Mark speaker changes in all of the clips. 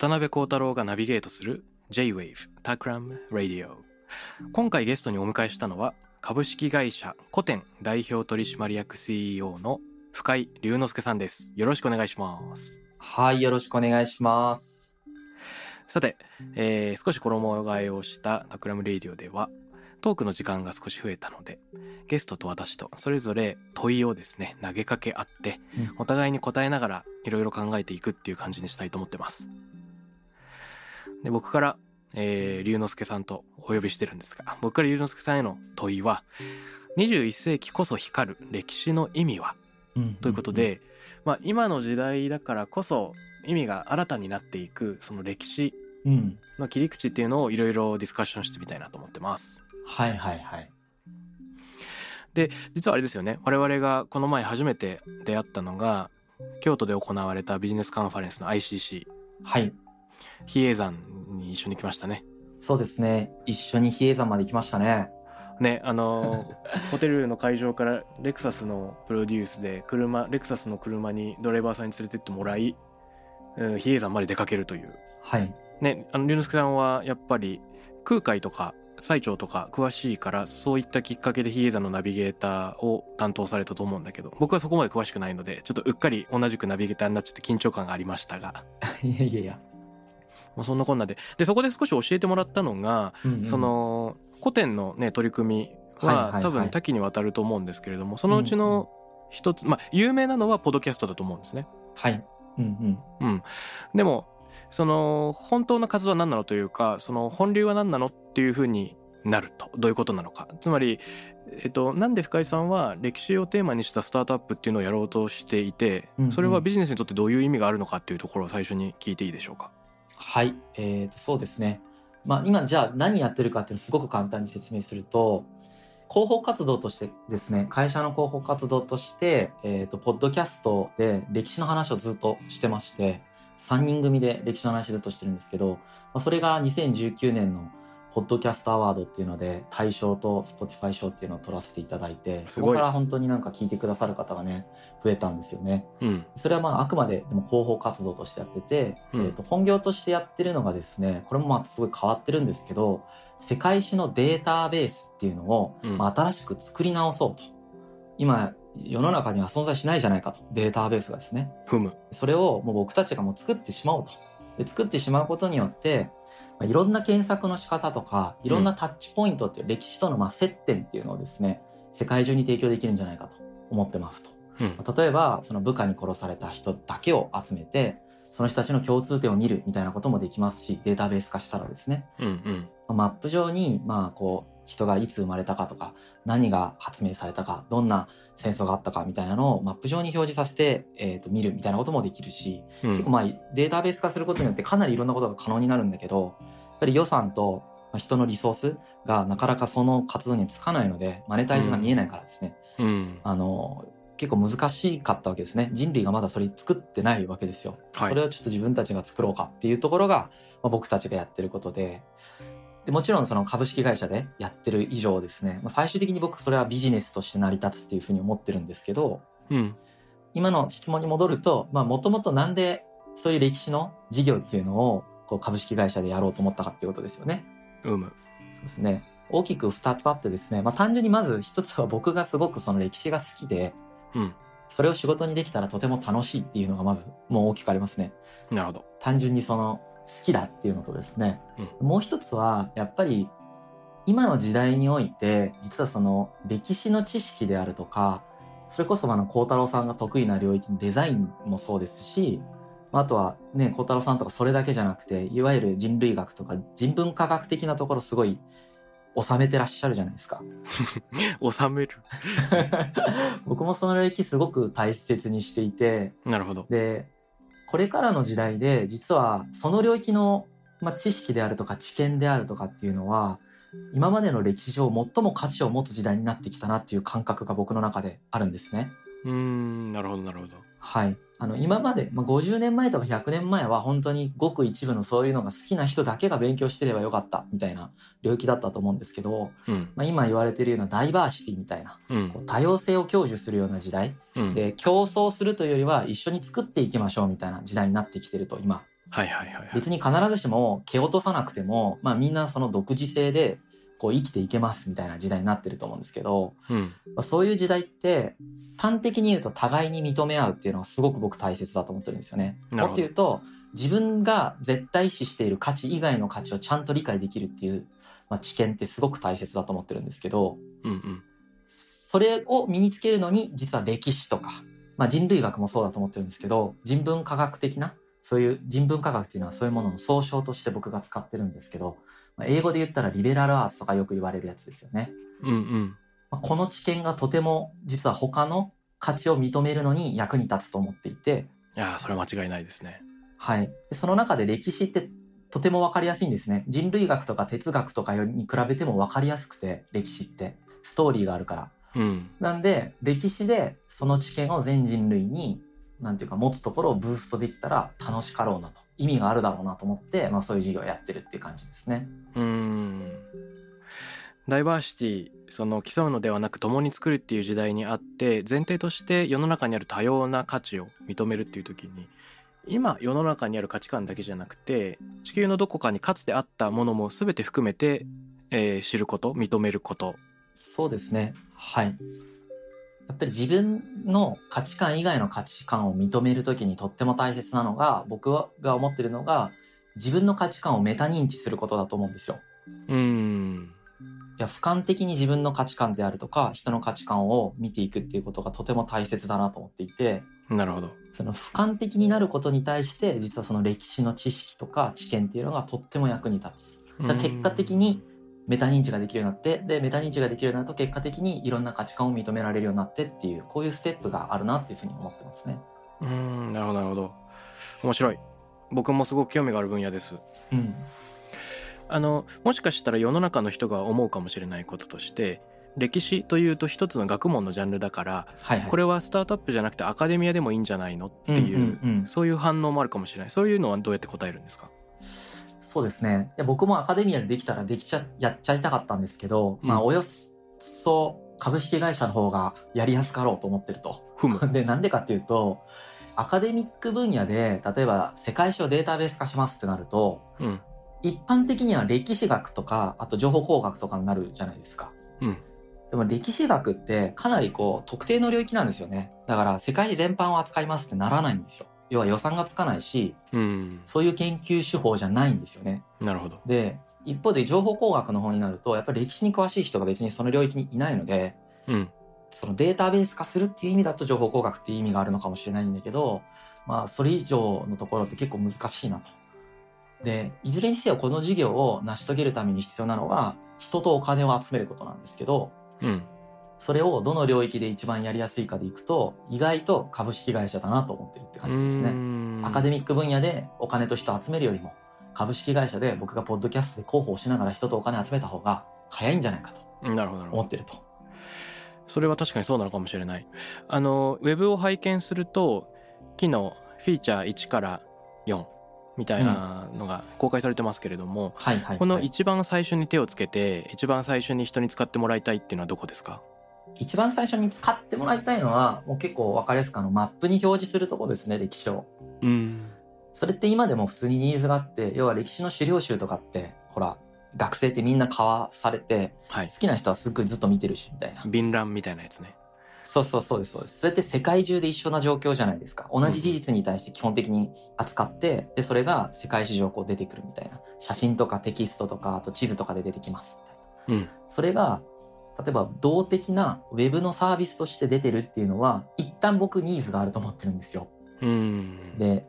Speaker 1: 渡邉康太郎がナビゲートする J-Wave Takram Radio 今回ゲストにお迎えしたのは株式会社 COTEN 代表取締役 CEO の深井龍之介さんです。よろしくお願いします。
Speaker 2: はい、よろしくお願いします。
Speaker 1: さて、えー少し衣替えをした Takram Radio ではトークの時間が少し増えたのでゲストと私とそれぞれ問いをですね投げかけ合って
Speaker 2: うん。
Speaker 1: お互いに答えながらいろいろ考えていくっていう感じにしたいと思ってますで僕から、えー龍之介さんとお呼びしてるんですが僕から龍之介さんへの問いは21世紀こそ光る歴史の意味は？ということで、まあ、今の時代だからこそ意味が新たになっていくその歴史。の切り口っていうのをいろいろディスカッションしてみたいなと思ってます。
Speaker 2: はいはいはい。
Speaker 1: で実はあれですよね我々がこの前初めて出会ったのが京都で行われたビジネスカンファレンスの ICC
Speaker 2: はい。
Speaker 1: 比叡山に一緒に来ましたね。
Speaker 2: そうですね。一緒に比叡山まで行きましたね。
Speaker 1: ねあの ホテルの会場からレクサスのプロデュースで車レクサスの車にドライバーさんに連れてってもらい、うん比叡山まで出かけるという
Speaker 2: はい。
Speaker 1: ね、あの龍之介さんはやっぱり空海とか最澄とか詳しいからそういったきっかけで比叡山のナビゲーターを担当されたと思うんだけど僕はそこまで詳しくないのでちょっとうっかり同じくナビゲーターになっちゃって緊張感がありましたが
Speaker 2: いやいやいや。
Speaker 1: もうそんなこんなででそこで少し教えてもらったのが、
Speaker 2: うんうん
Speaker 1: そ、の古典のね取り組みは多分多岐にわたると思うんですけれどもそのうちの一つ、まあ有名なのはポッドキャストだと思うんですね。
Speaker 2: はい。うんうん。
Speaker 1: うん、でもその本当の数は何なのというかその本流は何なのっていうふうになるとどういうことなのかつまり、えっと、なんで深井さんは歴史をテーマにしたスタートアップっていうのをやろうとしていてそれはビジネスにとってどういう意味があるのかっていうところを最初に聞いていいでしょうか？
Speaker 2: はい。えーと、そうですね。まあ今じゃあ何やってるかっていうのをすごく簡単に説明すると、広報活動としてですね、会社の広報活動として、えっ、と、ポッドキャストで歴史の話をずっとしてまして、3人組で歴史の話ずっとしてるんですけど、まあ、それが2019年のポッドキャストアワードっていうので、大賞と Spotify 賞っていうのを取らせていただいて、そこから本当になんか聞いてくださる方がね、増えたんですよね。
Speaker 1: うん。
Speaker 2: それはまああくまででも広報活動としてやってて、
Speaker 1: うん。
Speaker 2: えー、と本業としてやってるのがですねこれもまあすごい変わってるんですけど世界史のデータベースっていうのを、
Speaker 1: うん。
Speaker 2: まあ、新しく作り直そうと。今世の中には存在しないじゃないかと。データベースがですね。それをもう僕たちがもう作ってしまおうとで作ってしまうことによってまあいろんな検索の仕方とかいろんなタッチポイントっていう歴史とのまあ接点っていうのをですね世界中に提供できるんじゃないかと思ってますと。
Speaker 1: うん。
Speaker 2: 例えばその部下に殺された人だけを集めてその人たちの共通点を見るみたいなこともできますしデータベース化したらですね。
Speaker 1: うんうん。
Speaker 2: まあマップ上にまあこう人がいつ生まれたかとか何が発明されたかどんな戦争があったかみたいなのをマップ上に表示させて、えー、と見るみたいなこともできるし、
Speaker 1: うん。
Speaker 2: 結構まあデータベース化することによってかなりいろんなことが可能になるんだけどやっぱり予算とまあ人のリソースがなかなかその活動にはつかないのでマネタイズが見えないからですね、
Speaker 1: うん。
Speaker 2: あの結構難しかったわけですね。人類がまだそれ作ってないわけですよ、
Speaker 1: はい。
Speaker 2: それをちょっと自分たちが作ろうかっていうところが、まあ、僕たちがやってることででもちろんその株式会社でやってる以上ですね、まあ、最終的に僕それはビジネスとして成り立つっていうふうに思ってるんですけど
Speaker 1: うん
Speaker 2: 今の質問に戻るともともとなんでそういう歴史の事業っていうのをこう株式会社でやろうと思ったかっていうことですよね。
Speaker 1: うむ
Speaker 2: そうですね。大きく2つあってですね、まあ、単純にまず1つは僕がすごくその歴史が好きで、
Speaker 1: うん
Speaker 2: それを仕事にできたらとても楽しいっていうのがまずもう大きくありますね。
Speaker 1: なるほど
Speaker 2: 単純にその好きだっていうのとですね、もう一つはやっぱり今の時代において、実はその歴史の知識であるとか、それこそあの、孝太郎さんが得意な領域のデザインもそうですし、あとはね、孝太郎さんとかそれだけじゃなくて、いわゆる人類学とか人文科学的なところすごい収めてらっしゃるじゃないですか。
Speaker 1: 収める。
Speaker 2: 僕もその領域すごく大切にしていて、
Speaker 1: なるほど。
Speaker 2: で、これからの時代で、実はその領域の、まあ、知識であるとか知見であるとかっていうのは、今までの歴史上最も価値を持つ時代になってきたなっていう感覚が僕の中であるんですね。
Speaker 1: うーん、なるほど、なるほど。
Speaker 2: はい。あの、今まで、まあ、50年前とか100年前は本当にごく一部のそういうのが好きな人だけが勉強してればよかったみたいな領域だったと思うんですけど、
Speaker 1: うん、
Speaker 2: まあ、今言われているようなダイバーシティみたいな、
Speaker 1: うん
Speaker 2: こう、多様性を享受するような時代
Speaker 1: うん。
Speaker 2: で、競争するというよりは一緒に作っていきましょうみたいな時代になってきてると、今。
Speaker 1: はいはいはいはい。
Speaker 2: 別に必ずしも蹴落とさなくても、まあみんなその独自性でこう生きていけますみたいな時代になってると思うんですけど、
Speaker 1: うん。
Speaker 2: まあ、そういう時代って端的に言うと互いに認め合うっていうのはすごく僕大切だと思ってるんですよね。もっと言うと自分が絶対視している価値以外の価値をちゃんと理解できるっていう、まあ、知見ってすごく大切だと思ってるんですけど、
Speaker 1: うんうん。
Speaker 2: それを身につけるのに実は歴史とか、まあ、人類学もそうだと思ってるんですけど人文科学的なそういう人文科学っていうのはそういうものの総称として僕が使ってるんですけど、まあ、英語で言ったらリベラルアーツとかよく言われるやつですよね。
Speaker 1: うんうん。
Speaker 2: まあこの知見がとても実は他の価値を認めるのに役に立つと思っていて、
Speaker 1: いやー、それは間違いないですね。
Speaker 2: はい。でその中で歴史ってとてもわかりやすいんですね。人類学とか哲学とかよりに比べてもわかりやすくて、歴史って。ストーリーがあるから。
Speaker 1: うん。
Speaker 2: なんで、歴史でその知見を全人類に、なんていうか持つところをブーストできたら楽しかろうなと。意味があるだろうなと思って、まあそういう授業をやってるっていう感じですね。
Speaker 1: うーん。ダイバーシティ、その競うのではなく共に作るっていう時代にあって、前提として世の中にある多様な価値を認めるっていう時に、今世の中にある価値観だけじゃなくて、地球のどこかにかつてあったものも全て含めて、えー知ること、認めること。
Speaker 2: そうですね。はい。やっぱり自分の価値観以外の価値観を認めるときにとっても大切なのが、僕が思ってるのが、自分の価値観をメタ認知することだと思うんですよ。
Speaker 1: うーん。
Speaker 2: いや、俯瞰的に自分の価値観であるとか、人の価値観を見ていくっていうことがとても大切だなと思っていて、
Speaker 1: なるほど。
Speaker 2: その俯瞰的になることに対して、実はその歴史の知識とか知見っていうのがとっても役に立つ。結果的にメタ認知ができるようになって、で、メタ認知ができるようになると結果的にいろんな価値観を認められるようになってっていう、こういうステップがあるなっていうふうに思ってますね。
Speaker 1: うーん、なるほど、なるほど。面白い。僕もすごく興味がある分野です。
Speaker 2: うん。
Speaker 1: あのもしかしたら世の中の人が思うかもしれないこととして歴史というと一つの学問のジャンルだから
Speaker 2: はいはい。
Speaker 1: これはスタートアップじゃなくてアカデミアでもいいんじゃないのっていう,、
Speaker 2: うんうんうん
Speaker 1: そういう反応もあるかもしれないそういうのはどうやって答えるんですか？
Speaker 2: そうですね。僕もアカデミアでできたらできちゃ、やっちゃいたかったんですけど、まあ、
Speaker 1: うん
Speaker 2: およそ株式会社の方がやりやすかろうと思ってると。で、なんでかっていうと、アカデミック分野で、例えば世界史をデータベース化しますってなると、
Speaker 1: うん
Speaker 2: 一般的には歴史学とか、あと情報工学とかになるじゃないですか。
Speaker 1: うん
Speaker 2: でも歴史学ってかなりこう特定の領域なんですよね。だから世界史全般を扱いますってならないんですよ。要は予算がつかないし、
Speaker 1: うん
Speaker 2: そういう研究手法じゃないんですよね。
Speaker 1: なるほど
Speaker 2: で、一方で情報工学の方になると、やっぱり歴史に詳しい人が別にその領域にいないので、
Speaker 1: うん
Speaker 2: そのデータベース化するっていう意味だと情報工学っていう意味があるのかもしれないんだけど、まあそれ以上のところって結構難しいなと。で、いずれにせよこの事業を成し遂げるために必要なのは、人とお金を集めることなんですけど、
Speaker 1: うん
Speaker 2: それをどの領域で一番やりやすいかでいくと、意外と株式会社だなと思ってるって
Speaker 1: う
Speaker 2: 感じですね。アカデミック分野でお金と人を集めるよりも、株式会社で僕がポッドキャストで広報をしながら人とお金集めた方が早いんじゃないかと思ってると。
Speaker 1: それは確かにそうなのかもしれないあのウェブを拝見すると昨日フィーチャー1から4みたいなのが公開されてますけれども。この一番最初に手をつけて一番最初に人に使ってもらいたいっていうのはどこですか？
Speaker 2: 一番最初に使ってもらいたいのは、もう結構わかりやすくあのマップに表示するとこですね、歴史を。
Speaker 1: うん
Speaker 2: それって今でも普通にニーズがあって、要は歴史の資料集とかって、ほら、学生ってみんな買わされて、
Speaker 1: はい
Speaker 2: 好きな人はすっごいずっと見てるし、みたいな。
Speaker 1: 便覧みたいなやつね
Speaker 2: そうそうそうです、そうです。それって世界中で一緒な状況じゃないですか。同じ事実に対して基本的に扱って、で、それが世界史上こう出てくるみたいな。写真とかテキストとか、あと地図とかで出てきますみたいな。
Speaker 1: うん
Speaker 2: それが、例えば動的なウェブのサービスとして出てるっていうのは、一旦僕ニーズがあると思ってるんですよ。
Speaker 1: うん
Speaker 2: で、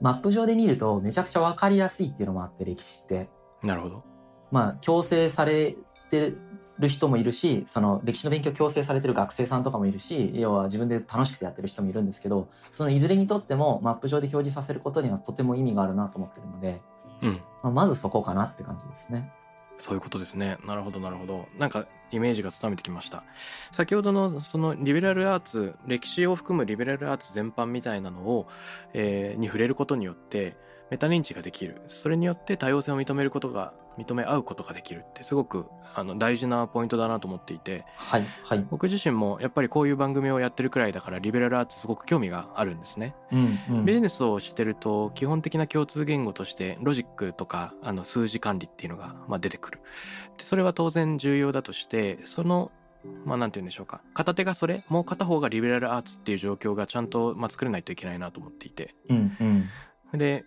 Speaker 2: マップ上で見るとめちゃくちゃわかりやすいっていうのもあって、歴史って。
Speaker 1: なるほど
Speaker 2: まあ、強制されてる人もいるし、その歴史の勉強強制されてる学生さんとかもいるし、要は自分で楽しくてやってる人もいるんですけど、そのいずれにとってもマップ上で表示させることにはとても意味があるなと思ってるので、
Speaker 1: うん
Speaker 2: まあ、まずそこかなって感じですね。
Speaker 1: そういうことですね。なるほど、なるほど。なんか、イメージがつかめてきました。先ほどの、その、リベラルアーツ、歴史を含むリベラルアーツ全般みたいなのを、えーに触れることによって、メタ認知ができる。それによって多様性を認めることが、認め合うことができるって、すごく、あの、大事なポイントだなと思っていて、
Speaker 2: はい、はい。
Speaker 1: 僕自身もやっぱりこういう番組をやってるくらいだから、リベラルアーツすごく興味があるんですね。
Speaker 2: うん、うん。
Speaker 1: ビジネスをしてると基本的な共通言語としてロジックとかあの数字管理っていうのがまあ出てくるでそれは当然重要だとしてそのまあなんて言うんでしょうか片手がそれもう片方がリベラルアーツっていう状況がちゃんとまあ作れないといけないなと思っていて
Speaker 2: うん、うん。
Speaker 1: で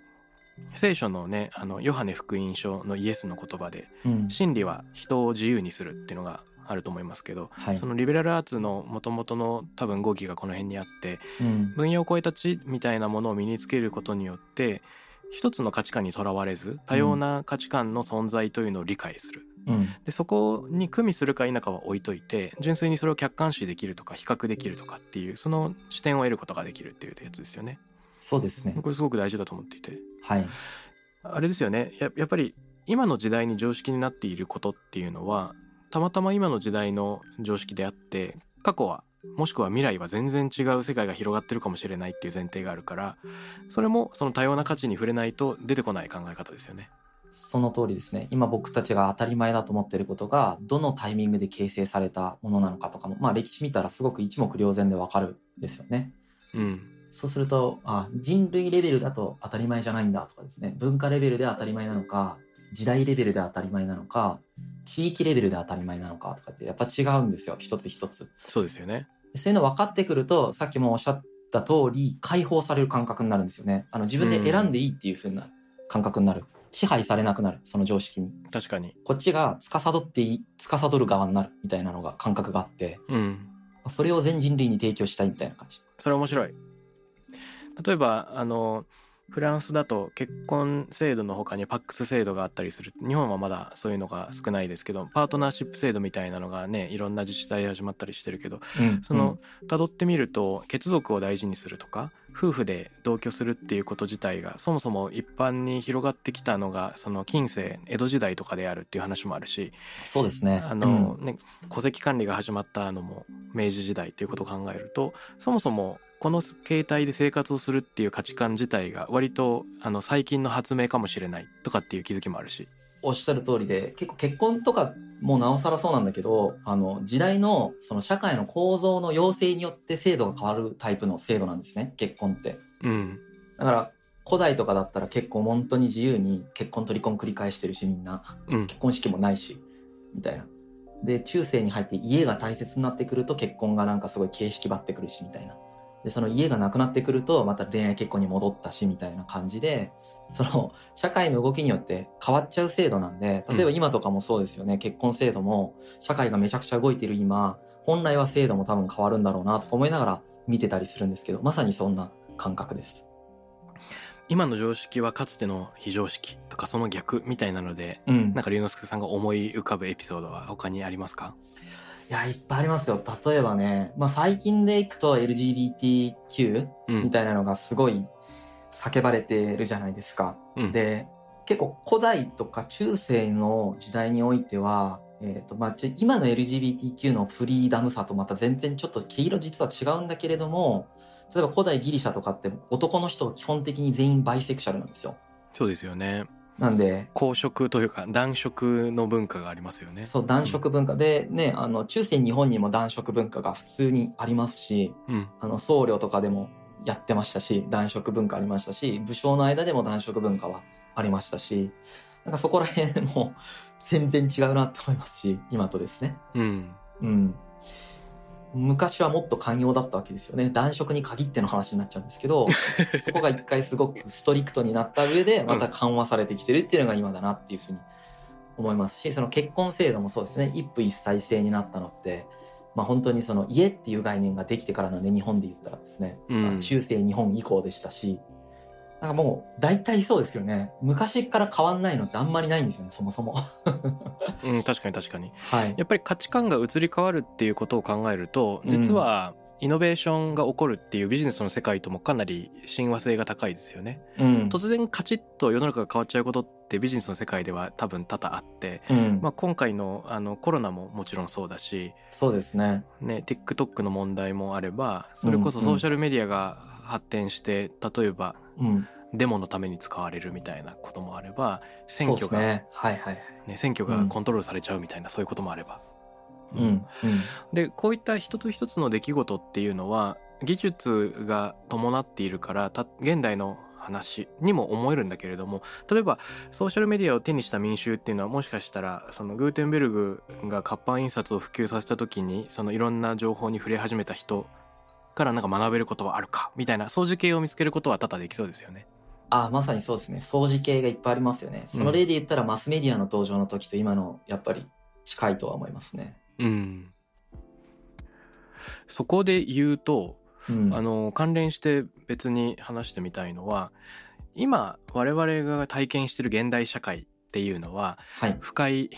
Speaker 1: 聖書のねあのヨハネ福音書のイエスの言葉で
Speaker 2: うん。
Speaker 1: 真理は人を自由にするっていうのがあると思いますけど、
Speaker 2: はい
Speaker 1: そ。のリベラルアーツの元々の多分語義がこの辺にあって
Speaker 2: うん。
Speaker 1: 分野を超えた知みたいなものを身につけることによって一つの価値観にとらわれず多様な価値観の存在というのを理解する、
Speaker 2: うん。
Speaker 1: でそこに組みするか否かは置いといて純粋にそれを客観視できるとか比較できるとかっていうその視点を得ることができるっていうやつですよね
Speaker 2: そうですね。
Speaker 1: これすごく大事だと思っていて
Speaker 2: はい。
Speaker 1: あれですよねややっぱり今の時代に常識になっていることっていうのはたまたま今の時代の常識であって過去はもしくは未来は全然違う世界が広がってるかもしれないっていう前提があるからそれもその多様な価値に触れないと出てこない考え方ですよね。
Speaker 2: その通りですね。今僕たちが当たり前だと思っていることが、どのタイミングで形成されたものなのかとかも、まあ歴史見たらすごく一目瞭然でわかるんですよね。
Speaker 1: うん、
Speaker 2: そうすると、あ、人類レベルだと当たり前じゃないんだとかですね、文化レベルで当たり前なのか、時代レベルで当たり前なのか、地域レベルで当たり前なのかとかってやっぱ違うんですよ、一つ一つ。
Speaker 1: そうですよね。
Speaker 2: でそういうの分かってくると、さっきもおっしゃった通り、解放される感覚になるんですよね。あの自分で選んでいいっていう風な感覚になる。支配されなくなる、その常識に。
Speaker 1: 確かに。
Speaker 2: こっちが司っていい、司る側になるみたいなのが感覚があって、
Speaker 1: うん。
Speaker 2: それを全人類に提供したいみたいな感じ。
Speaker 1: それ面白い。例えばあのフランスだと結婚制度の他にパックス制度があったりする。日本はまだそういうのが少ないですけどパートナーシップ制度みたいなのがねいろんな自治体で始まったりしてるけど
Speaker 2: うん
Speaker 1: その、辿ってみると血族を大事にするとか夫婦で同居するっていうこと自体がそもそも一般に広がってきたのがその近世江戸時代とかであるっていう話もあるし
Speaker 2: そうですね。
Speaker 1: あの、ね、戸籍管理が始まったのも明治時代っていうことを考えるとそもそもこの形態で生活をするっていう価値観自体が割とあの最近の発明かもしれないとかっていう気づきもあるし。
Speaker 2: おっしゃる通りで、結構結婚とかもなおさらそうなんだけど、あの、時代のその社会の構造の要請によって制度が変わるタイプの制度なんですね、結婚って。
Speaker 1: うん。
Speaker 2: だから、古代とかだったら結構本当に自由に結婚と離婚繰り返してるしみんな。
Speaker 1: うん。
Speaker 2: 結婚式もないし、みたいな。で、中世に入って家が大切になってくると結婚がなんかすごい形式ばってくるし、みたいな。で、その家がなくなってくるとまた恋愛結婚に戻ったし、みたいな感じで、その社会の動きによって変わっちゃう制度なんで、例えば今とかもそうですよね、結婚制度も社会がめちゃくちゃ動いてる今、本来は制度も多分変わるんだろうなとか思いながら見てたりするんですけど、まさにそんな感覚です。
Speaker 1: 今の常識はかつての非常識とかその逆みたいなので
Speaker 2: うん。
Speaker 1: なんか龍之介さんが思い浮かぶエピソードは他にありますか？
Speaker 2: いや、いっぱいありますよ。例えばね、まあ最近でいくと LGBTQ
Speaker 1: うん。
Speaker 2: みたいなのがすごい叫ばれてるじゃないですか。
Speaker 1: うん、
Speaker 2: で、結構古代とか中世の時代においては、えっ、と、まあ、今の LGBTQ のフリーダムさとまた全然ちょっと毛色実は違うんだけれども、例えば古代ギリシャとかって男の人は基本的に全員バイセクシャルなんですよ。
Speaker 1: そうですよね。
Speaker 2: なんで、
Speaker 1: 公職というか男色の文化がありますよね。
Speaker 2: そう、男色文化で、ね、あの、中世日本にも男色文化が普通にありますし、
Speaker 1: うん。
Speaker 2: あの、僧侶とかでもやってましたし、男色文化ありましたし、武将の間でも男色文化はありましたし、なんかそこら辺も全然違うなって思いますし、今とですね。
Speaker 1: うん。
Speaker 2: うん。昔はもっと寛容だったわけですよね。男色に限っての話になっちゃうんですけど、そこが一回すごくストリクトになった上で、また緩和されてきてるっていうのが今だなっていうふうに思いますし、その結婚制度もそうですね、一夫一妻制になったのって、まあ本当にその家っていう概念ができてからなんで、日本で言ったらですね、
Speaker 1: うん。
Speaker 2: まあ中世日本以降でしたし、なんかもう大体そうですけどね、昔から変わんないのってあんまりないんですよね、そもそも。
Speaker 1: うん、確かに確かに
Speaker 2: はい。
Speaker 1: やっぱり価値観が移り変わるっていうことを考えると実はイノベーションが起こるっていうビジネスの世界ともかなり親和性が高いですよね
Speaker 2: うん。
Speaker 1: 突然カチッと世の中が変わっちゃうことってビジネスの世界では多分多々あって、
Speaker 2: うん
Speaker 1: まあ、今回のあのコロナももちろんそうだし、
Speaker 2: そうですね。
Speaker 1: ね、TikTok の問題もあればそれこそソーシャルメディアが発展して例えば
Speaker 2: うん。
Speaker 1: デモのために使われるみたいなこともあれば選挙が、ね。
Speaker 2: はいはいはい。
Speaker 1: 選挙がコントロールされちゃうみたいな、そういうこともあれば。
Speaker 2: うん。うん。
Speaker 1: でこういった一つ一つの出来事っていうのは技術が伴っているからた現代の話にも思えるんだけれども例えばソーシャルメディアを手にした民衆っていうのはもしかしたらそのグーテンベルグが活版印刷を普及させた時にそのいろんな情報に触れ始めた人からなんか学べることはあるかみたいな掃除系を見つけることは多々できそうですよね。
Speaker 2: あ、まさにそうですね。掃除系がいっぱいありますよね。その例で言ったら、マスメディアの登場の時と今の、やっぱり近いとは思いますね。
Speaker 1: うん、そこで言うと
Speaker 2: うん。
Speaker 1: あの関連して別に話してみたいのは今我々が体験してる現代社会っていうのは
Speaker 2: はい。
Speaker 1: 深い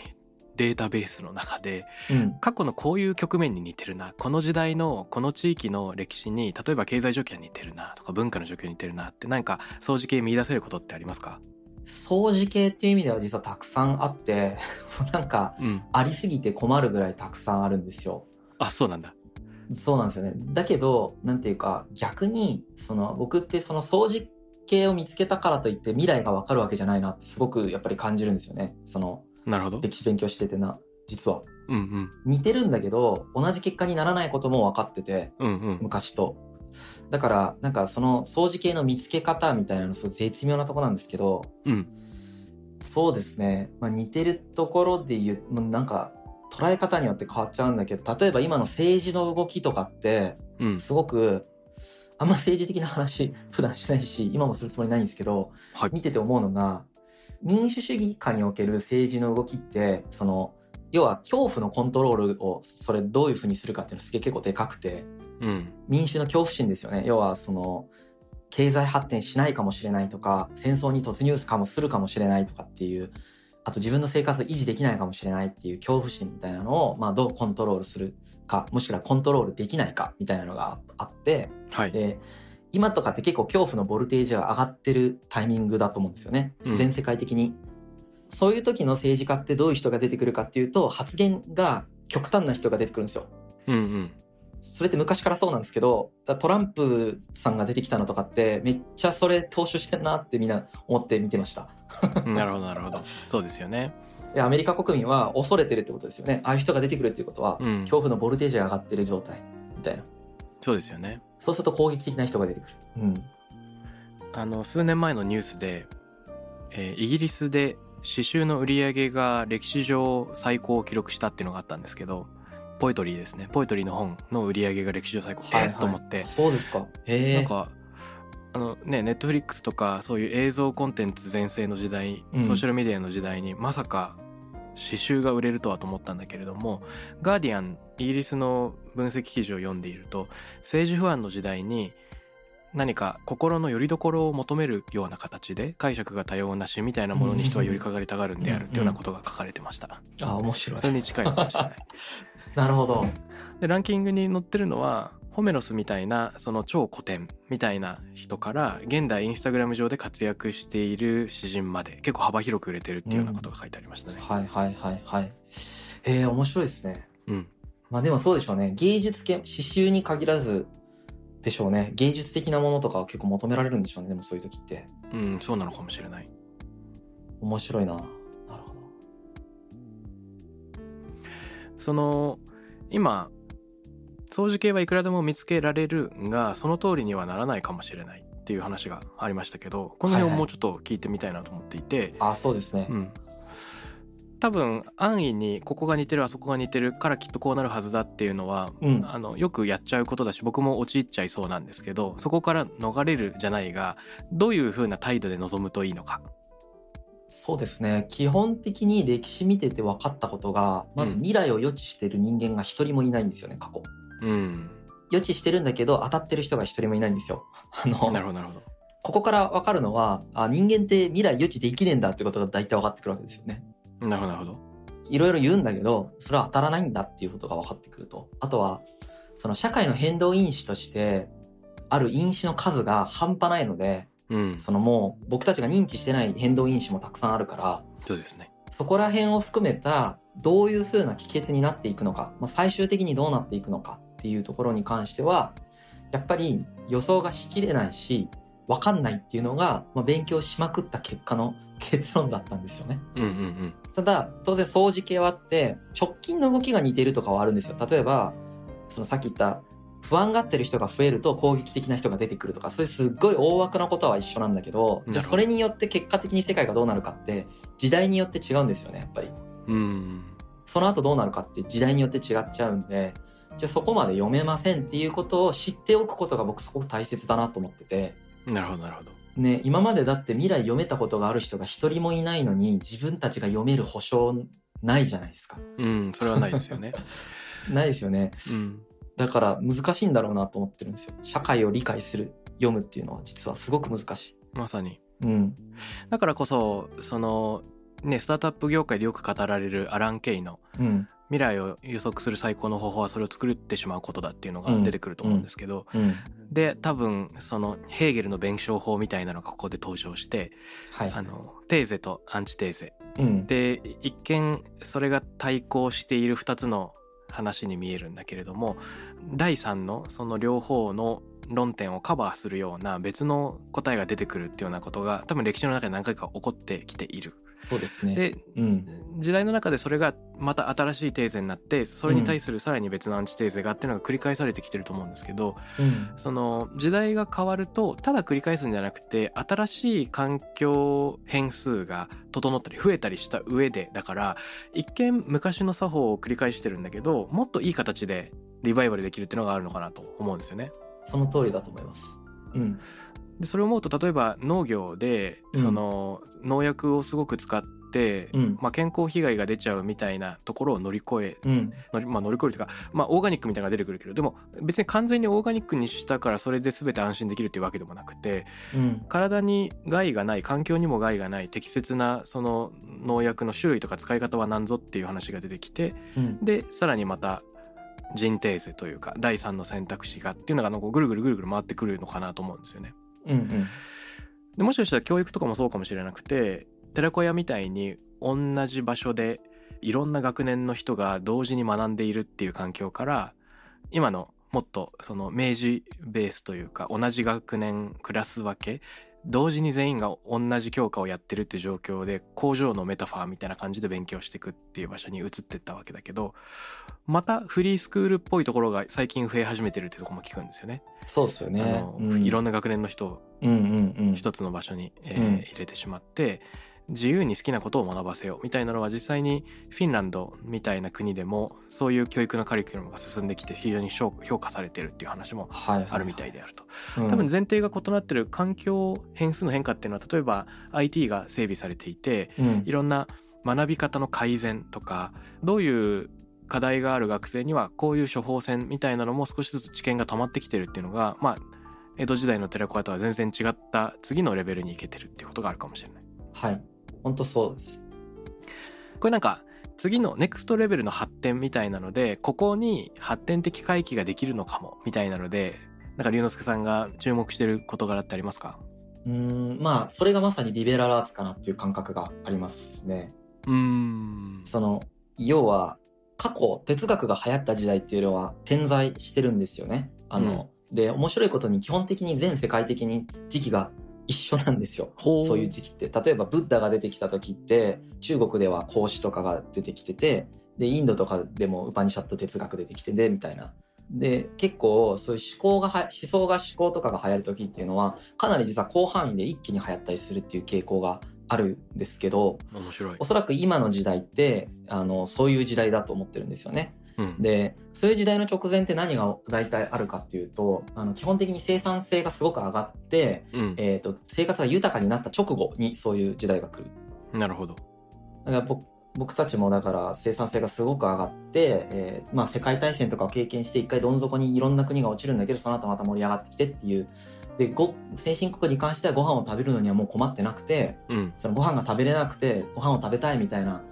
Speaker 1: データベースの中で
Speaker 2: うん。
Speaker 1: 過去のこういう局面に似てるなこの時代のこの地域の歴史に例えば経済状況に似てるなとか文化の状況に似てるなって何か掃除系見出せることってありますか？
Speaker 2: 掃除系っていう意味では実はたくさんあって、なんか、
Speaker 1: うん
Speaker 2: ありすぎて困るぐらいたくさんあるんですよ。
Speaker 1: あそうなんだ
Speaker 2: そうなんですよね。だけど、なんていうか、逆に、その、僕ってその掃除系を見つけたからといって未来がわかるわけじゃないなってすごくやっぱり感じるんですよね。その、
Speaker 1: なるほど。
Speaker 2: 歴史勉強しててな、実は。
Speaker 1: うんうん。
Speaker 2: 似てるんだけど、同じ結果にならないことも分かってて、
Speaker 1: うんうん。
Speaker 2: 昔と。だから、なんかその掃除系の見つけ方みたいなのすごい絶妙なとこなんですけど、
Speaker 1: うん。
Speaker 2: そうですね。まあ、似てるところで言う、なんか捉え方によって変わっちゃうんだけど、例えば今の政治の動きとかって、
Speaker 1: うん。
Speaker 2: すごく、あんま政治的な話普段しないし、今もするつもりないんですけど、
Speaker 1: はい。
Speaker 2: 見てて思うのが、民主主義下における政治の動きって、その、要は恐怖のコントロールをそれどういうふうにするかっていうのはすげえ結構でかくて、
Speaker 1: うん
Speaker 2: 民主の恐怖心ですよね。要はその、経済発展しないかもしれないとか、戦争に突入かもするかもしれないとかっていう、あと自分の生活を維持できないかもしれないっていう恐怖心みたいなのを、まあどうコントロールするか、もしくはコントロールできないかみたいなのがあって、
Speaker 1: はい
Speaker 2: で、今とかって結構恐怖のボルテージが上がってるタイミングだと思うんですよね。
Speaker 1: うん
Speaker 2: 全世界的に。そういう時の政治家ってどういう人が出てくるかっていうと、発言が極端な人が出てくるんですよ。
Speaker 1: うんうん
Speaker 2: それって昔からそうなんですけど、トランプさんが出てきたのとかって、めっちゃそれ投手してんなってみんな思って見てました。
Speaker 1: なるほどなるほどそうですよね
Speaker 2: で、アメリカ国民は恐れてるってことですよね。ああいう人が出てくるっていうことは、
Speaker 1: うん
Speaker 2: 恐怖のボルテージが上がってる状態みたいな。
Speaker 1: そうですよね
Speaker 2: そうすると攻撃的な人が出てくる。うん。
Speaker 1: あの数年前のニュースで、えーイギリスで詩集の売り上げが歴史上最高を記録したっていうのがあったんですけどポエトリーですねポエトリーの本の売り上げが歴史上最高、えーっと思って
Speaker 2: そうですか。へえ。
Speaker 1: なんかあのねネットフリックスとかそういう映像コンテンツ全盛の時代、
Speaker 2: うん
Speaker 1: ソーシャルメディアの時代にまさか詩集が売れるとはと思ったんだけれどもガーディアンイギリスの分析記事を読んでいると政治不安の時代に何か心の拠り所を求めるような形で解釈が多様な詩みたいなものに人は寄りかかりたがるんであるっていうようなことが書かれてました。
Speaker 2: あ、面白い
Speaker 1: そ。れに近いのかもしれない。
Speaker 2: なるほど。
Speaker 1: でランキングに載ってるのはホメロスみたいなその超古典みたいな人から現代インスタグラム上で活躍している詩人まで結構幅広く売れてるっていうようなことが書いてありましたね。
Speaker 2: はいはいはいはい。へえ、面白いですね。
Speaker 1: うん、
Speaker 2: まあでもそうでしょうね。芸術系、刺繍に限らずでしょうね。芸術的なものとかは結構求められるんでしょうね。でもそういう時って。
Speaker 1: うん、そうなのかもしれない。
Speaker 2: 面白いな。なるほど。
Speaker 1: その今掃除系はいくらでも見つけられるがその通りにはならないかもしれないっていう話がありましたけどこの辺をもうちょっと聞いてみたいなと思っていて、
Speaker 2: あ、そうですね。
Speaker 1: うん、多分安易にここが似てるあそこが似てるからきっとこうなるはずだっていうのは、
Speaker 2: うん。
Speaker 1: あのよくやっちゃうことだし僕も陥っちゃいそうなんですけどそこから逃れるじゃないがどういう風な態度で臨むといいのか
Speaker 2: そうですね。基本的に歴史見てて分かったことが、まず未来を予知してる人間が一人もいないんですよね、過去。
Speaker 1: うん。
Speaker 2: 予知してるんだけど、当たってる人が一人もいないんですよ。あの、
Speaker 1: なるほど、なるほど。
Speaker 2: ここから分かるのは、あ、人間って未来予知できねえんだってことが大体分かってくるわけですよね。
Speaker 1: なるほど、なるほど。
Speaker 2: いろいろ言うんだけど、それは当たらないんだっていうことが分かってくると。あとは、その社会の変動因子として、ある因子の数が半端ないので、
Speaker 1: うん。
Speaker 2: そのもう僕たちが認知してない変動因子もたくさんあるから、
Speaker 1: そうですね。
Speaker 2: そこら辺を含めたどういう風な帰結になっていくのか、まあ、最終的にどうなっていくのかっていうところに関しては、やっぱり予想がしきれないし、わかんないっていうのが、まあ、勉強しまくった結果の 結論だったんですよね。
Speaker 1: うんうんうん。
Speaker 2: ただ、当然掃除系はあって、直近の動きが似ているとかはあるんですよ。例えば、そのさっき言った、不安がってる人が増えると攻撃的な人が出てくるとか、そういうすっごい大枠のことは一緒なんだけど、じゃあそれによって結果的に世界がどうなるかって、時代によって違うんですよね、やっぱり。
Speaker 1: うん。
Speaker 2: その後どうなるかって時代によって違っちゃうんで、じゃあそこまで読めませんっていうことを知っておくことが僕すごく大切だなと思ってて、
Speaker 1: なるほど、なるほど。
Speaker 2: ね、今までだって未来読めたことがある人が一人もいないのに自分たちが読める保証ないじゃないですか。
Speaker 1: うん、それはないですよね。
Speaker 2: ないですよね。
Speaker 1: うん。
Speaker 2: だから難しいんだろうなと思ってるんですよ。社会を理解する、読むっていうのは実はすごく難しい。
Speaker 1: まさに。
Speaker 2: うん。
Speaker 1: だからこそ、その、ね、スタートアップ業界でよく語られるアラン・ケイの
Speaker 2: うん。
Speaker 1: 未来を予測する最高の方法はそれを作ってしまうことだっていうのが出てくると思うんですけど、
Speaker 2: うん。
Speaker 1: で多分そのヘーゲルの弁証法みたいなのがここで登場して
Speaker 2: はい。
Speaker 1: あのテーゼとアンチテーゼ
Speaker 2: うん。
Speaker 1: で一見それが対抗している2つの話に見えるんだけれども第3のその両方の論点をカバーするような別の答えが出てくるっていうようなことが多分歴史の中で何回か起こってきている。
Speaker 2: そうですね。
Speaker 1: で
Speaker 2: うん。
Speaker 1: 時代の中でそれがまた新しいテーゼになってそれに対するさらに別のアンチテーゼがっていうのが繰り返されてきてると思うんですけど
Speaker 2: うん。
Speaker 1: その時代が変わるとただ繰り返すんじゃなくて新しい環境変数が整ったり増えたりした上でだから一見昔の作法を繰り返してるんだけどもっといい形でリバイバルできるっていうのがあるのかなと思うんですよね。
Speaker 2: その通りだと思います。うん。
Speaker 1: でそれを思うと例えば農業で
Speaker 2: うん
Speaker 1: その農薬をすごく使って、
Speaker 2: うん
Speaker 1: まあ、健康被害が出ちゃうみたいなところを乗り越え
Speaker 2: うん。
Speaker 1: 乗り,、まあ、乗り越えるというか、まあ、オーガニックみたいなのが出てくるけどでも別に完全にオーガニックにしたからそれで全て安心できるっていうわけでもなくて
Speaker 2: うん。
Speaker 1: 体に害がない環境にも害がない適切なその農薬の種類とか使い方は何ぞっていう話が出てきて
Speaker 2: うん。
Speaker 1: でさらにまた人テーゼというか第三の選択肢がっていうのがなんかぐるぐるぐるぐる回ってくるのかなと思うんですよね。
Speaker 2: うん。うん。
Speaker 1: でもしかしたら教育とかもそうかもしれなくて寺子屋みたいに同じ場所でいろんな学年の人が同時に学んでいるっていう環境から今のもっとその明治ベースというか同じ学年クラス分け同時に全員が同じ教科をやってるっていう状況で工場のメタファーみたいな感じで勉強していくっていう場所に移ってったわけだけどまたフリースクールっぽいところが最近増え始めてるってとこも聞くんですよね。
Speaker 2: そうですよ
Speaker 1: あ
Speaker 2: ね
Speaker 1: の。
Speaker 2: うん。
Speaker 1: いろんな学年の人を
Speaker 2: うんうんうん。
Speaker 1: 一つの場所に、えー
Speaker 2: うん
Speaker 1: 入れてしまって自由に好きなことを学ばせようみたいなのは実際にフィンランドみたいな国でもそういう教育のカリキュラムが進んできて非常に評評価されてるっていう話も
Speaker 2: はい。
Speaker 1: あるみたいであると。
Speaker 2: うん。
Speaker 1: 多分前提が異なってる環境変数の変化っていうのは例えば IT が整備されていて
Speaker 2: うん
Speaker 1: いろんな学び方の改善とかどういう課題がある学生にはこういう処方箋みたいなのも少しずつ知見が溜まってきてるっていうのがまあ江戸時代の寺子屋とは全然違った次のレベルに行けてるっていうことがあるかもしれない。
Speaker 2: はい。本当そうです。
Speaker 1: これなんか次のネクストレベルの発展みたいなのでここに発展的回帰ができるのかもみたいなのでなんか龍之介さんが注目してる事柄ってありますか？
Speaker 2: うーん、まあ、それがまさにリベラルアーツかなっていう感覚がありますね。
Speaker 1: うーん
Speaker 2: その、要は、過去、哲学が流行った時代っていうのは点在してるんですよね。あの、で、面白いことに基本的に全世界的に時期が一緒なんですよ。
Speaker 1: ほ
Speaker 2: そういう時期って。例えば、ブッダが出てきた時って、中国では孔子とかが出てきてて、で、インドとかでもウパニシャット哲学出てきてて、みたいな。で、結構、そういう思考がは、思想が思考とかが流行る時っていうのは、かなり実は広範囲で一気に流行ったりするっていう傾向があるんですけど、
Speaker 1: 面白い
Speaker 2: お。そらく今の時代って、あの、そういう時代だと思ってるんですよね。
Speaker 1: うん、
Speaker 2: で、そういう時代の直前って何が大体あるかっていうと、あの、基本的に生産性がすごく上がって、
Speaker 1: うん
Speaker 2: えっ、と、生活が豊かになった直後にそういう時代が来る。
Speaker 1: なるほど。
Speaker 2: だから僕僕たちもだから生産性がすごく上がって、えーまあ世界大戦とかを経験して一回どん底にいろんな国が落ちるんだけど、その後また盛り上がってきてっていう。で、ご先進国に関してはご飯を食べるのにはもう困ってなくて、
Speaker 1: うん。
Speaker 2: そのご飯が食べれなくてご飯を食べたいみたいな、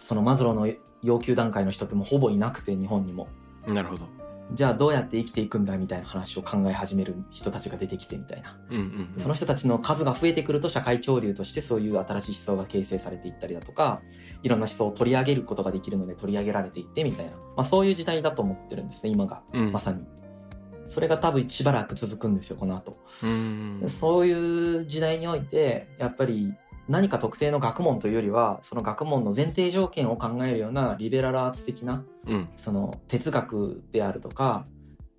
Speaker 2: そのマズローの要求段階の人ってもうほぼいなくて、日本にも。
Speaker 1: なるほど。
Speaker 2: じゃあどうやって生きていくんだみたいな話を考え始める人たちが出てきてみたいな。
Speaker 1: うんうん、うん。
Speaker 2: その人たちの数が増えてくると社会潮流としてそういう新しい思想が形成されていったりだとか、いろんな思想を取り上げることができるので取り上げられていってみたいな。まあそういう時代だと思ってるんですね、今が。
Speaker 1: うん、
Speaker 2: まさに。それが多分しばらく続くんですよ、この後。
Speaker 1: うん。
Speaker 2: そういう時代において、やっぱり何か特定の学問というよりは、その学問の前提条件を考えるようなリベラルアーツ的な、
Speaker 1: うん。
Speaker 2: その哲学であるとか、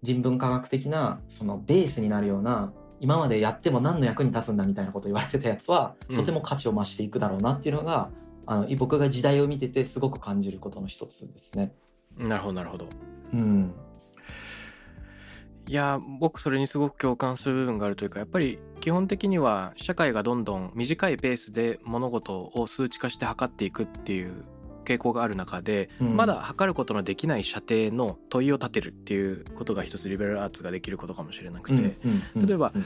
Speaker 2: 人文科学的なそのベースになるような、今までやっても何の役に立つんだみたいなことを言われてたやつは、
Speaker 1: うん
Speaker 2: とても価値を増していくだろうなっていうのが、あの、僕が時代を見ててすごく感じることの一つですね。
Speaker 1: なるほど、なるほど。
Speaker 2: うん。
Speaker 1: いや僕それにすごく共感する部分があるというかやっぱり基本的には社会がどんどん短いペースで物事を数値化して測っていくっていう傾向がある中で、
Speaker 2: うん。
Speaker 1: まだ測ることのできない射程の問いを立てるっていうことが一つリベラルアーツができることかもしれなくて、
Speaker 2: うん
Speaker 1: 例えば
Speaker 2: うん。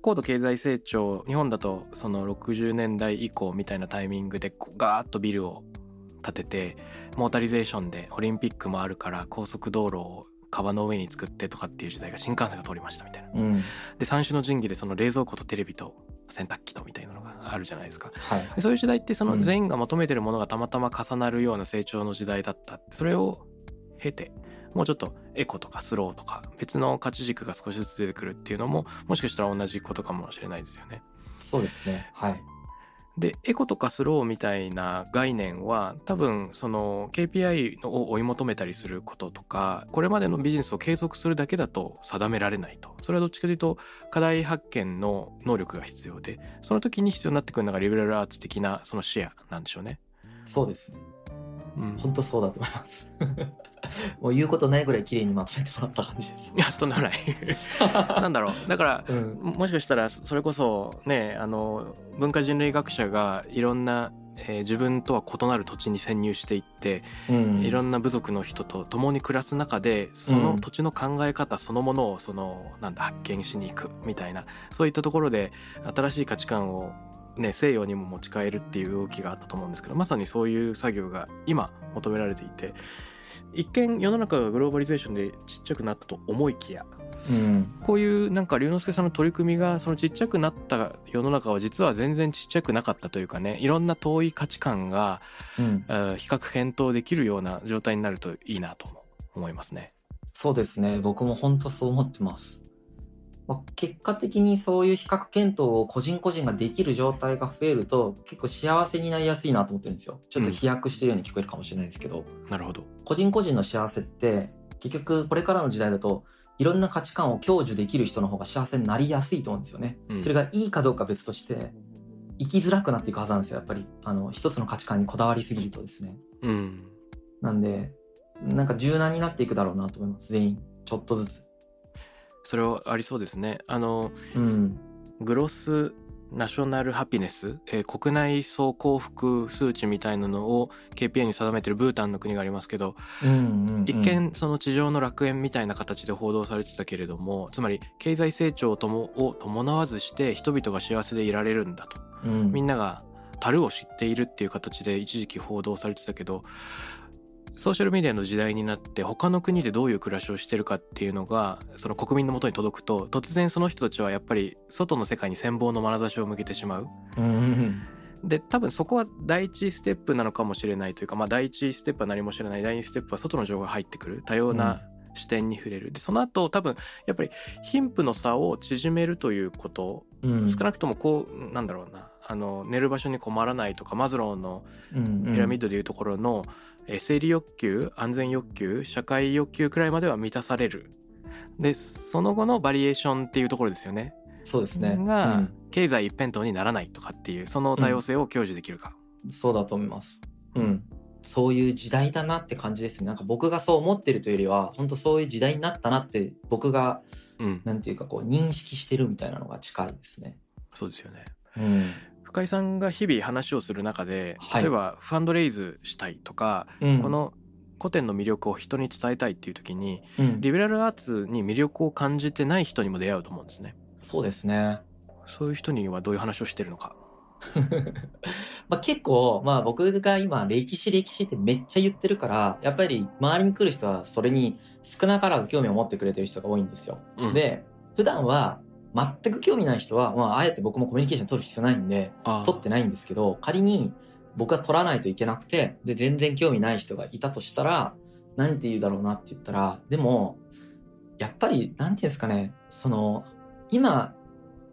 Speaker 1: 高度経済成長日本だとその60年代以降みたいなタイミングでガーッとビルを建ててモータリゼーションでオリンピックもあるから高速道路を川の上に作ってとかっていう時代が新幹線が通りましたみたいな。
Speaker 2: うん。
Speaker 1: で三種の神器でその冷蔵庫とテレビと洗濯機とみたいなのがあるじゃないですか。
Speaker 2: はい。
Speaker 1: でそういう時代ってその
Speaker 2: うん
Speaker 1: 全員が求めてるものがたまたま重なるような成長の時代だった。それを経てもうちょっとエコとかスローとか別の価値軸が少しずつ出てくるっていうのももしかしたら同じことかもしれないですよね。
Speaker 2: そうですね。はい。
Speaker 1: でエコとかスローみたいな概念は多分その KPI を追い求めたりすることとかこれまでのビジネスを継続するだけだと定められないとそれはどっちかというと課題発見の能力が必要でその時に必要になってくるのがリベラルアーツ的なその視野なんでしょうね。
Speaker 2: そうですね。
Speaker 1: うん、
Speaker 2: 本当そうだと思います。もう言うことないぐらい綺麗にまとめてもらった感じです。
Speaker 1: いやとんでもない なんだろうだから
Speaker 2: うん。
Speaker 1: もしかしたらそれこそねあの文化人類学者がいろんな、えー自分とは異なる土地に潜入していって
Speaker 2: うん。
Speaker 1: いろんな部族の人と共に暮らす中でその土地の考え方そのものをそのなんだ発見しに行くみたいなそういったところで新しい価値観を、ね、西洋にも持ち帰るっていう動きがあったと思うんですけどまさにそういう作業が今求められていて一見世の中がグローバリゼーションでちっちゃくなったと思いきや
Speaker 2: うん。
Speaker 1: こういうなんか龍之介さんの取り組みがそのちっちゃくなった世の中は実は全然ちっちゃくなかったというかねいろんな遠い価値観が
Speaker 2: うん。
Speaker 1: えー比較検討できるような状態になるといいなとも思いますね。
Speaker 2: そうですね。僕も本当そう思ってます。まあ、結果的にそういう比較検討を個人個人ができる状態が増えると結構幸せになりやすいなと思ってるんですよ。ちょっと飛躍してるように聞こえるかもしれないですけど、
Speaker 1: なるほど。
Speaker 2: 個人個人の幸せって結局これからの時代だといろんな価値観を享受できる人の方が幸せになりやすいと思うんですよね。
Speaker 1: うん
Speaker 2: それがいいかどうかは別として生きづらくなっていくはずなんですよ。やっぱりあの一つの価値観にこだわりすぎるとですね。
Speaker 1: うん。
Speaker 2: なんでなんか柔軟になっていくだろうなと思います。全員ちょっとずつ。
Speaker 1: それはありそうですね。あの
Speaker 2: うん。
Speaker 1: グロスナショナルハピネス、えー国内総幸福数値みたいなのを KPI に定めてるブータンの国がありますけど、
Speaker 2: うんうんうん
Speaker 1: 一見その地上の楽園みたいな形で報道されてたけれどもつまり経済成長ともを伴わずして人々が幸せでいられるんだと
Speaker 2: うん
Speaker 1: みんなが樽を知っているっていう形で一時期報道されてたけどソーシャルメディアの時代になって他の国でどういう暮らしをしてるかっていうのがその国民のもとに届くと突然その人たちはやっぱり外の世界に羨望の眼差しを向けてしまう。
Speaker 2: うんうん
Speaker 1: で多分そこは第一ステップなのかもしれないというか、まあ、第一ステップは何も知らない第二ステップは外の情報が入ってくる。多様な視点に触れる、でその後多分やっぱり貧富の差を縮めるということ
Speaker 2: うん。
Speaker 1: 少なくともこうなんだろうなあの寝る場所に困らないとかマズローの
Speaker 2: うん
Speaker 1: ピラミッドでいうところの、えー生理欲求安全欲求社会欲求くらいまでは満たされるでその後のバリエーションっていうところですよね
Speaker 2: そうですね。
Speaker 1: が、
Speaker 2: うん
Speaker 1: 経済一辺倒にならないとかっていうその多様性を享受できるか、
Speaker 2: そうだと思います。うん。そういう時代だなって感じですね。なんか僕がそう思ってるというよりは、本当そういう時代になったなって僕が、
Speaker 1: うん
Speaker 2: なんていうかこう認識してるみたいなのが近いですね。
Speaker 1: そうですよね
Speaker 2: うん。
Speaker 1: 深井さんが日々話をする中で、
Speaker 2: はい。
Speaker 1: 例えばファンドレイズしたいとか、
Speaker 2: うん。
Speaker 1: この古典の魅力を人に伝えたいっていう時に
Speaker 2: うん。
Speaker 1: リベラルアーツに魅力を感じてない人にも出会うと思うんですね。
Speaker 2: そうですね。
Speaker 1: そういう人にはどういう話をしてるのか？
Speaker 2: まあ結構、まあ僕が今歴史歴史ってめっちゃ言ってるから、やっぱり周りに来る人はそれに少なからず興味を持ってくれてる人が多いんですよ。
Speaker 1: うん。
Speaker 2: で、普段は全く興味ない人は、まああえて僕もコミュニケーション取る必要ないんで、取ってないんですけど、仮に僕が取らないといけなくて、で、全然興味ない人がいたとしたら、なんて言うだろうなって言ったら、でも、やっぱり、なんていうんですかね、その、今、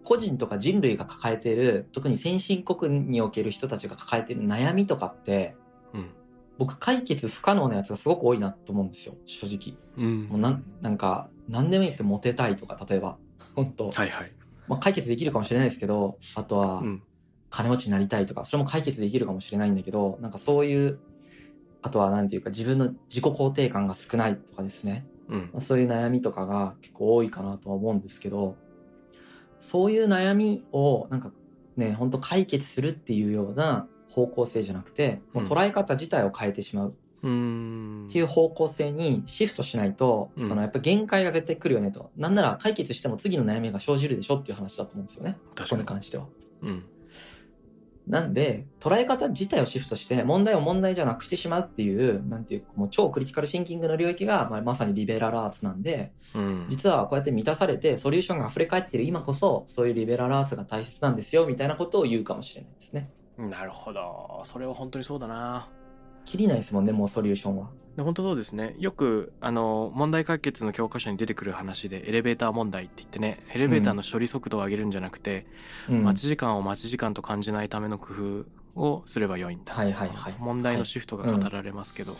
Speaker 2: 個人とか人類が抱えている、特に先進国における人たちが抱えている悩みとかって、
Speaker 1: うん
Speaker 2: 僕解決不可能なやつがすごく多いなと思うんですよ、正直。
Speaker 1: うん
Speaker 2: もうなん、なんか、なんでもいいですけど、モテたいとか、例えば。本当。
Speaker 1: はいはい。
Speaker 2: まあ、解決できるかもしれないですけど、あとは、
Speaker 1: うん。
Speaker 2: 金持ちになりたいとか、それも解決できるかもしれないんだけど、なんかそういう、あとはなんていうか自分の自己肯定感が少ないとかですね。
Speaker 1: うん。
Speaker 2: まあそういう悩みとかが結構多いかなとは思うんですけど、そういう悩みをなんかね、本当解決するっていうような方向性じゃなくて、もう捉え方自体を変えてしまうっていう方向性にシフトしないと、
Speaker 1: うん
Speaker 2: そのやっぱ限界が絶対来るよねと。なんなら解決しても次の悩みが生じるでしょっていう話だと思うんですよね。そこ
Speaker 1: に
Speaker 2: に関しては。
Speaker 1: うん
Speaker 2: なんで、捉え方自体をシフトして、問題を問題じゃなくしてしまうっていう、なんていうか、もう超クリティカルシンキングの領域が、まあ、まさにリベラルアーツなんで、
Speaker 1: うん
Speaker 2: 実はこうやって満たされて、ソリューションが溢れ返っている今こそ、そういうリベラルアーツが大切なんですよ、みたいなことを言うかもしれないですね。
Speaker 1: なるほどそれは本当にそうだな
Speaker 2: きりないですもんね、もうソリューションは。
Speaker 1: で本当そうですねよくあの問題解決の教科書に出てくる話でエレベーター問題って言ってねエレベーターの処理速度を上げるんじゃなくて、
Speaker 2: うん。
Speaker 1: 待ち時間を待ち時間と感じないための工夫をすればよいんだ
Speaker 2: はいはいはい
Speaker 1: 問題のシフトが語られますけど、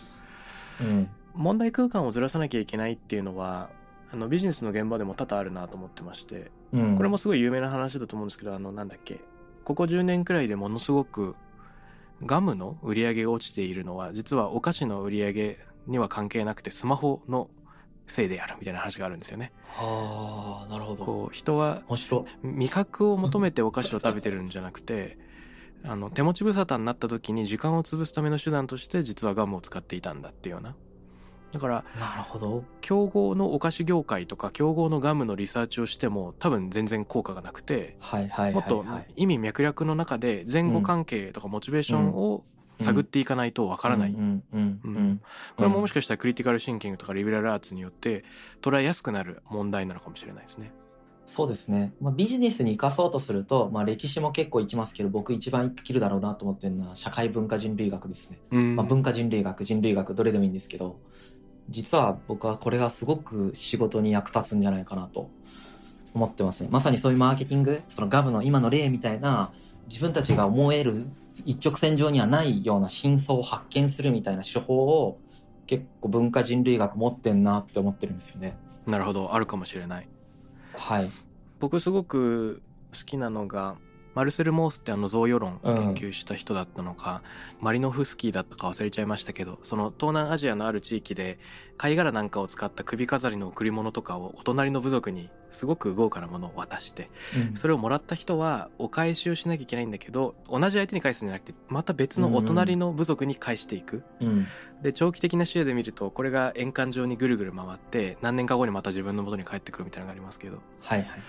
Speaker 2: うん。
Speaker 1: 問題空間をずらさなきゃいけないっていうのはあのビジネスの現場でも多々あるなと思ってまして
Speaker 2: うん。
Speaker 1: これもすごい有名な話だと思うんですけどあのなんだっけここ10年くらいでものすごくガムの売り上げが落ちているのは実はお菓子の売り上げには関係なくてスマホのせいであるみたいな話があるんですよね。
Speaker 2: はあ、なるほど。
Speaker 1: こう人は。味覚を求めてお菓子を食べてるんじゃなくてあの手持ち無沙汰になった時に時間を潰すための手段として実はガムを使っていたんだっていうようなだから
Speaker 2: なるほど。
Speaker 1: 競合のお菓子業界とか競合のガムのリサーチをしても多分全然効果がなくて
Speaker 2: はいはい。
Speaker 1: もっと意味脈略の中で前後関係とかモチベーションを探っていかないとわからない。これももしかしたらクリティカルシンキングとかリベラルアーツによって捉えやすくなる問題なのかもしれないですね。
Speaker 2: そうですね。まあ、ビジネスに生かそうとすると、まあ、歴史も結構いきますけど、僕一番生きるだろうなと思ってるのは社会文化人類学ですね。
Speaker 1: うん
Speaker 2: まあ、文化人類学、人類学、どれでもいいんですけど、実は僕はこれがすごく仕事に役立つんじゃないかなと思ってますね。まさにそういうマーケティング、そのガムの今の例みたいな、自分たちが思える一直線上にはないような真相を発見するみたいな手法を結構文化人類学持ってんなって思ってるんですよね。
Speaker 1: なるほどあるかもしれない。
Speaker 2: はい。
Speaker 1: 僕すごく好きなのがマルセル・モースってあの贈与論を研究した人だったのか、マリノフスキーだったか忘れちゃいましたけどその東南アジアのある地域で貝殻なんかを使った首飾りの贈り物とかをお隣の部族にすごく豪華なものを渡して
Speaker 2: うん
Speaker 1: それをもらった人はお返しをしなきゃいけないんだけど同じ相手に返すんじゃなくてまた別のお隣の部族に返していく。
Speaker 2: うん。
Speaker 1: で長期的な視野で見るとこれが円環上にぐるぐる回って何年か後にまた自分の元に帰ってくるみたいなのがありますけど
Speaker 2: はいはい。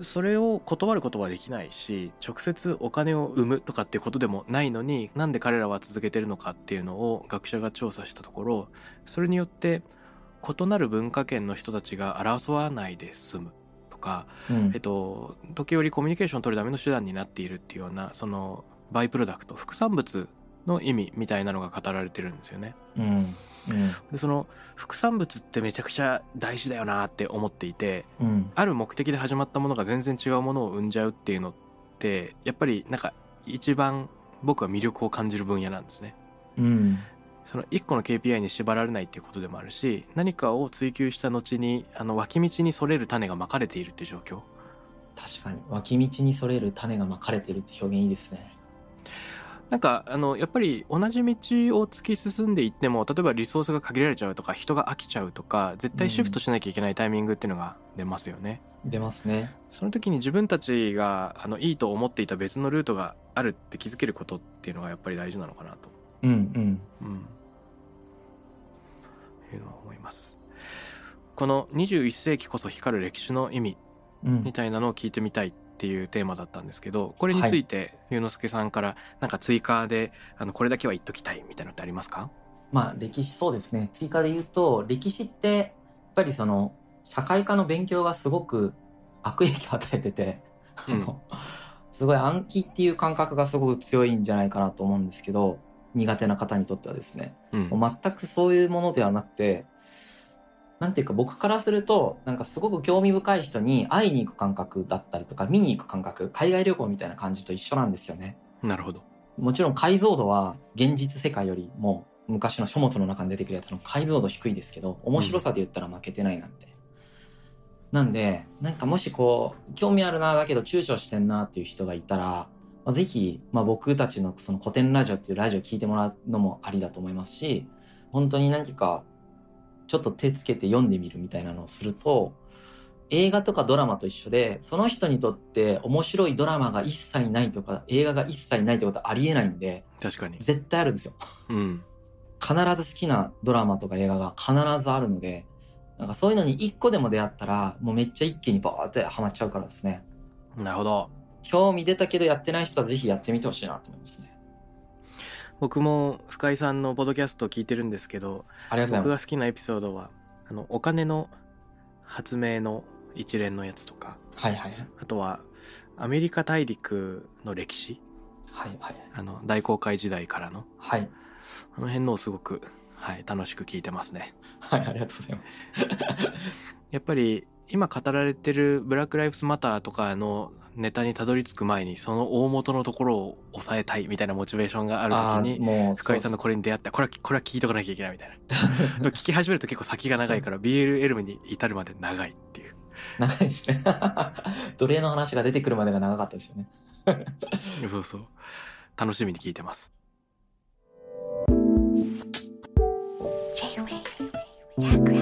Speaker 1: それを断ることはできないし直接お金を生むとかっていうことでもないのになんで彼らは続けてるのかっていうのを学者が調査したところそれによって異なる文化圏の人たちが争わないで済むとか、
Speaker 2: うん
Speaker 1: えっと、時折コミュニケーションを取るための手段になっているっていうようなそのバイプロダクト副産物の意味みたいなのが語られてるんですよね。
Speaker 2: うん。うん。
Speaker 1: でその副産物ってめちゃくちゃ大事だよなって思っていて
Speaker 2: うん。
Speaker 1: ある目的で始まったものが全然違うものを生んじゃうっていうのってやっぱりなんか一番僕は魅力を感じる分野なんですね。
Speaker 2: うん。
Speaker 1: その一個の KPI に縛られないっていうことでもあるし何かを追求した後にあの脇道にそれる種がまかれているっていう状況
Speaker 2: 確かに。脇道にそれる種がまかれてるって表現いいですね。
Speaker 1: なんかあのやっぱり同じ道を突き進んでいっても例えばリソースが限られちゃうとか人が飽きちゃうとか絶対シフトしなきゃいけないタイミングっていうのが出ますよね。
Speaker 2: 出ますね。
Speaker 1: その時に自分たちがあのいいと思っていた別のルートがあるって気づけることっていうのがやっぱり大事なのかなと、
Speaker 2: うんうん。
Speaker 1: うん、いうのは思います。この21世紀こそ光る歴史の意味
Speaker 2: うん。
Speaker 1: みたいなのを聞いてみたいっていうテーマだったんですけどこれについて龍之介さんからなんか追加であのこれだけは言っときたいみたいなのってありますか？
Speaker 2: まあ歴史そうですね。追加で言うと歴史ってやっぱりその社会科の勉強がすごく悪影響を与えてて、あのすごい暗記っていう感覚がすごく強いんじゃないかなと思うんですけど苦手な方にとってはですね。
Speaker 1: うん。
Speaker 2: 全くそういうものではなくてなんていうか僕からするとなんかすごく興味深い人に会いに行く感覚だったりとか見に行く感覚海外旅行みたいな感じと一緒なんですよね。
Speaker 1: なるほど。
Speaker 2: もちろん解像度は現実世界よりも昔の書物の中に出てくるやつの解像度低いですけど面白さで言ったら負けてないなんて、なんでなんかもしこう興味あるなだけど躊躇してんなっていう人がいたら、まあ、ぜひ、まあ、僕たちのその古典ラジオっていうラジオ聞いてもらうのもありだと思いますし本当に何かちょっと手つけて読んでみるみたいなのをすると映画とかドラマと一緒でその人にとって面白いドラマが一切ないとか映画が一切ないってことはありえないんで
Speaker 1: 確かに。
Speaker 2: 絶対あるんですよ。
Speaker 1: うん。
Speaker 2: 必ず好きなドラマとか映画が必ずあるのでなんかそういうのに一個でも出会ったらもうめっちゃ一気にバーってハマっちゃうからですね。
Speaker 1: なるほど。
Speaker 2: 興味出たけどやってない人はぜひやってみてほしいなと思いますね
Speaker 1: 僕も深井さんのポッドキャストを聞いてるんですけど僕が好きなエピソードはあのお金の発明の一連のやつとか
Speaker 2: はいはいはい。
Speaker 1: あとはアメリカ大陸の歴史。
Speaker 2: はいはい。
Speaker 1: あの大航海時代からの。
Speaker 2: はい。
Speaker 1: あの辺のをすごく、はい、楽しく聞いてますね。
Speaker 2: はいありがとうございます。
Speaker 1: やっぱり今語られてるブラック・ライフスマターとかのネタにたどり着く前にその大元のところを抑えたいみたいなモチベーションがある時に
Speaker 2: もう
Speaker 1: 深井さんのこれに出会ってこれはこれは聞いとかなきゃいけないみたいな。聞き始めると結構先が長いから BLM に至るまで長いっていう。
Speaker 2: 長いですね。奴隷の話が出てくるまでが長かったですよね。
Speaker 1: そうそう。楽しみに聞いてます。
Speaker 3: J-Wave Background Radio